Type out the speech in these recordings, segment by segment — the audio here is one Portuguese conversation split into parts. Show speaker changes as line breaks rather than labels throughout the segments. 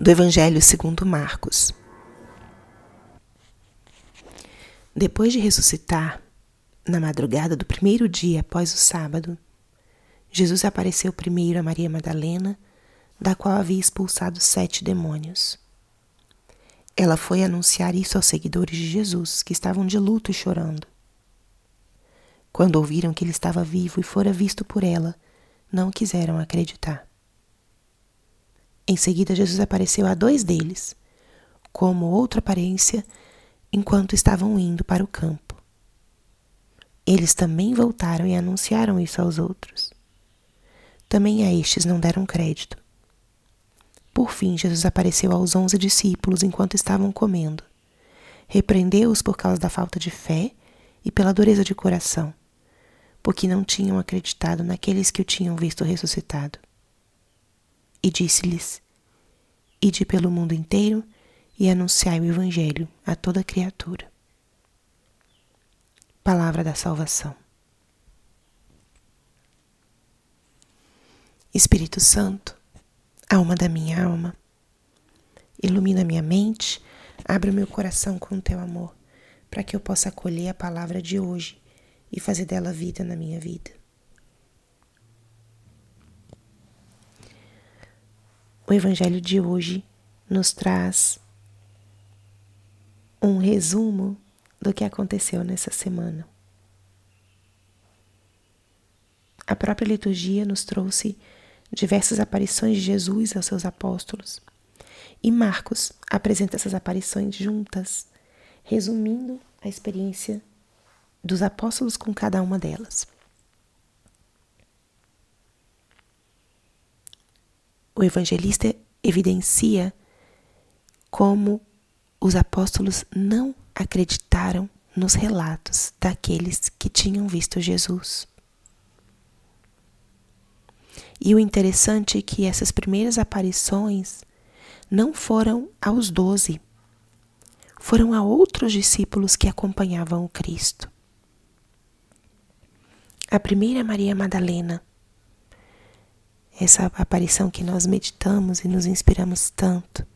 do Evangelho segundo Marcos. Depois de ressuscitar, na madrugada do primeiro dia após o sábado, Jesus apareceu primeiro a Maria Madalena, da qual havia expulsado sete demônios. Ela foi anunciar isso aos seguidores de Jesus, que estavam de luto e chorando. Quando ouviram que ele estava vivo e fora visto por ela, não quiseram acreditar. Em seguida, Jesus apareceu a dois deles, como outra aparência, enquanto estavam indo para o campo. Eles também voltaram e anunciaram isso aos outros. Também a estes não deram crédito. Por fim, Jesus apareceu aos onze discípulos enquanto estavam comendo. Repreendeu-os por causa da falta de fé e pela dureza de coração, porque não tinham acreditado naqueles que o tinham visto ressuscitado e disse-lhes: Ide pelo mundo inteiro e anunciai o Evangelho a toda criatura. Palavra da Salvação. Espírito Santo, alma da minha alma, ilumina minha mente, abre o meu coração com o teu amor, para que eu possa acolher a palavra de hoje e fazer dela vida na minha vida. O Evangelho de hoje nos traz um resumo do que aconteceu nessa semana. A própria liturgia nos trouxe diversas aparições de Jesus aos seus apóstolos. E Marcos apresenta essas aparições juntas, resumindo a experiência dos apóstolos com cada uma delas. O evangelista evidencia como os apóstolos não acreditaram nos relatos daqueles que tinham visto Jesus. E o interessante é que essas primeiras aparições não foram aos doze, foram a outros discípulos que acompanhavam o Cristo. A primeira Maria Madalena, essa aparição que nós meditamos e nos inspiramos tanto.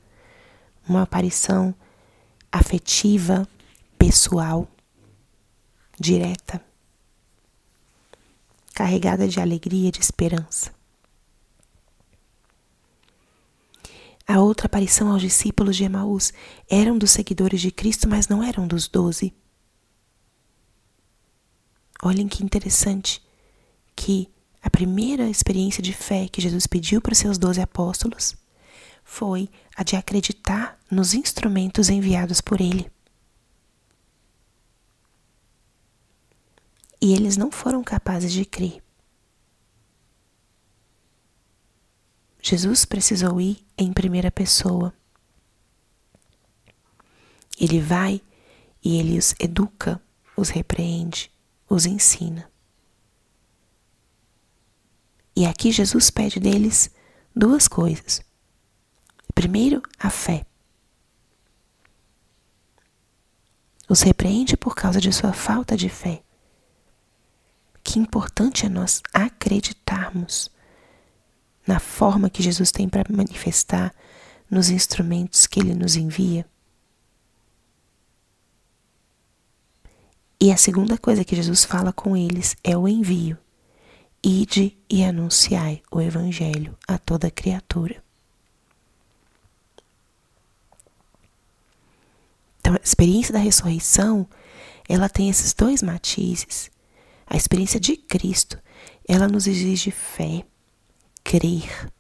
Uma aparição afetiva, pessoal, direta, carregada de alegria e de esperança. A outra aparição aos discípulos de Emaús eram dos seguidores de Cristo, mas não eram dos doze. Olhem que interessante que a primeira experiência de fé que Jesus pediu para seus doze apóstolos foi a de acreditar nos instrumentos enviados por ele. E eles não foram capazes de crer. Jesus precisou ir em primeira pessoa. Ele vai e ele os educa, os repreende, os ensina. E aqui Jesus pede deles duas coisas. Primeiro, a fé. Os repreende por causa de sua falta de fé. Que importante é nós acreditarmos na forma que Jesus tem para manifestar nos instrumentos que ele nos envia. E a segunda coisa que Jesus fala com eles é o envio. Ide e anunciai o Evangelho a toda criatura. Então, a experiência da ressurreição, ela tem esses dois matizes. A experiência de Cristo, ela nos exige fé, crer,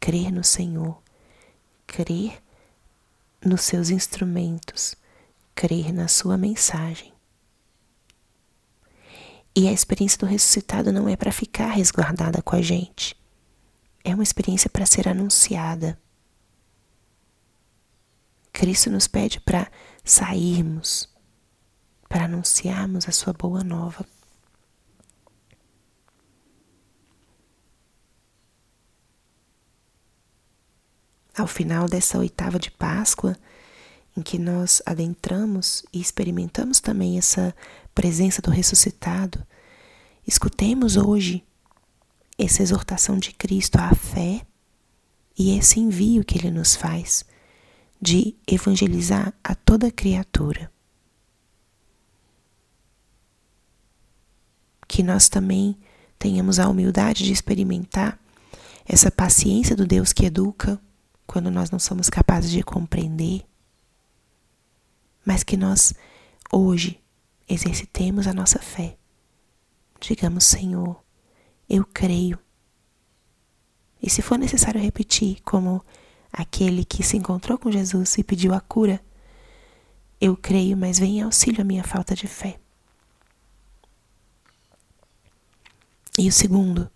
crer no Senhor, crer nos seus instrumentos, crer na sua mensagem. E a experiência do ressuscitado não é para ficar resguardada com a gente. É uma experiência para ser anunciada. Cristo nos pede para sairmos, para anunciarmos a sua boa nova. Ao final dessa oitava de Páscoa, em que nós adentramos e experimentamos também essa presença do ressuscitado, escutemos hoje essa exortação de Cristo à fé e esse envio que ele nos faz de evangelizar a toda criatura. Que nós também tenhamos a humildade de experimentar essa paciência do Deus que educa quando nós não somos capazes de compreender, mas que nós hoje exercitemos a nossa fé. Digamos, Senhor, eu creio. E se for necessário repetir, como aquele que se encontrou com Jesus e pediu a cura, eu creio, mas vem em auxílio à minha falta de fé. E o segundo,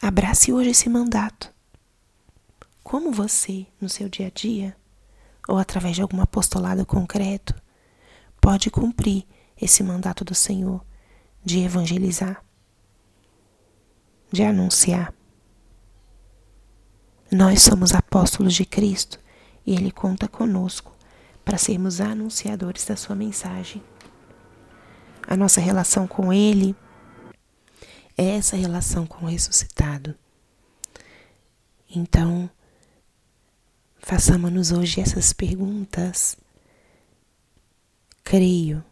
abrace hoje esse mandato. Como você, no seu dia a dia, ou através de algum apostolado concreto, pode cumprir esse mandato do Senhor de evangelizar, de anunciar. Nós somos apóstolos de Cristo e Ele conta conosco para sermos anunciadores da Sua mensagem. A nossa relação com Ele é essa relação com o ressuscitado. Então, façamos-nos hoje essas perguntas. Creio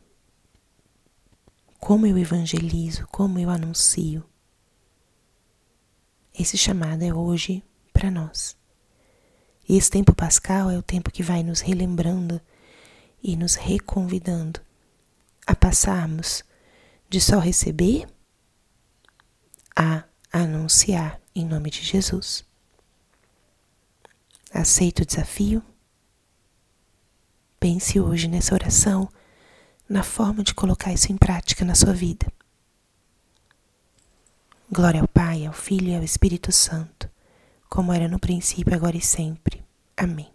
como eu evangelizo, como eu anuncio. Esse chamado é hoje para nós. E esse tempo pascal é o tempo que vai nos relembrando e nos reconvidando a passarmos de só receber a anunciar em nome de Jesus. Aceita o desafio? Pense hoje nessa oração na forma de colocar isso em prática na sua vida. Glória ao Pai, ao Filho e ao Espírito Santo, como era no princípio, agora e sempre. Amém.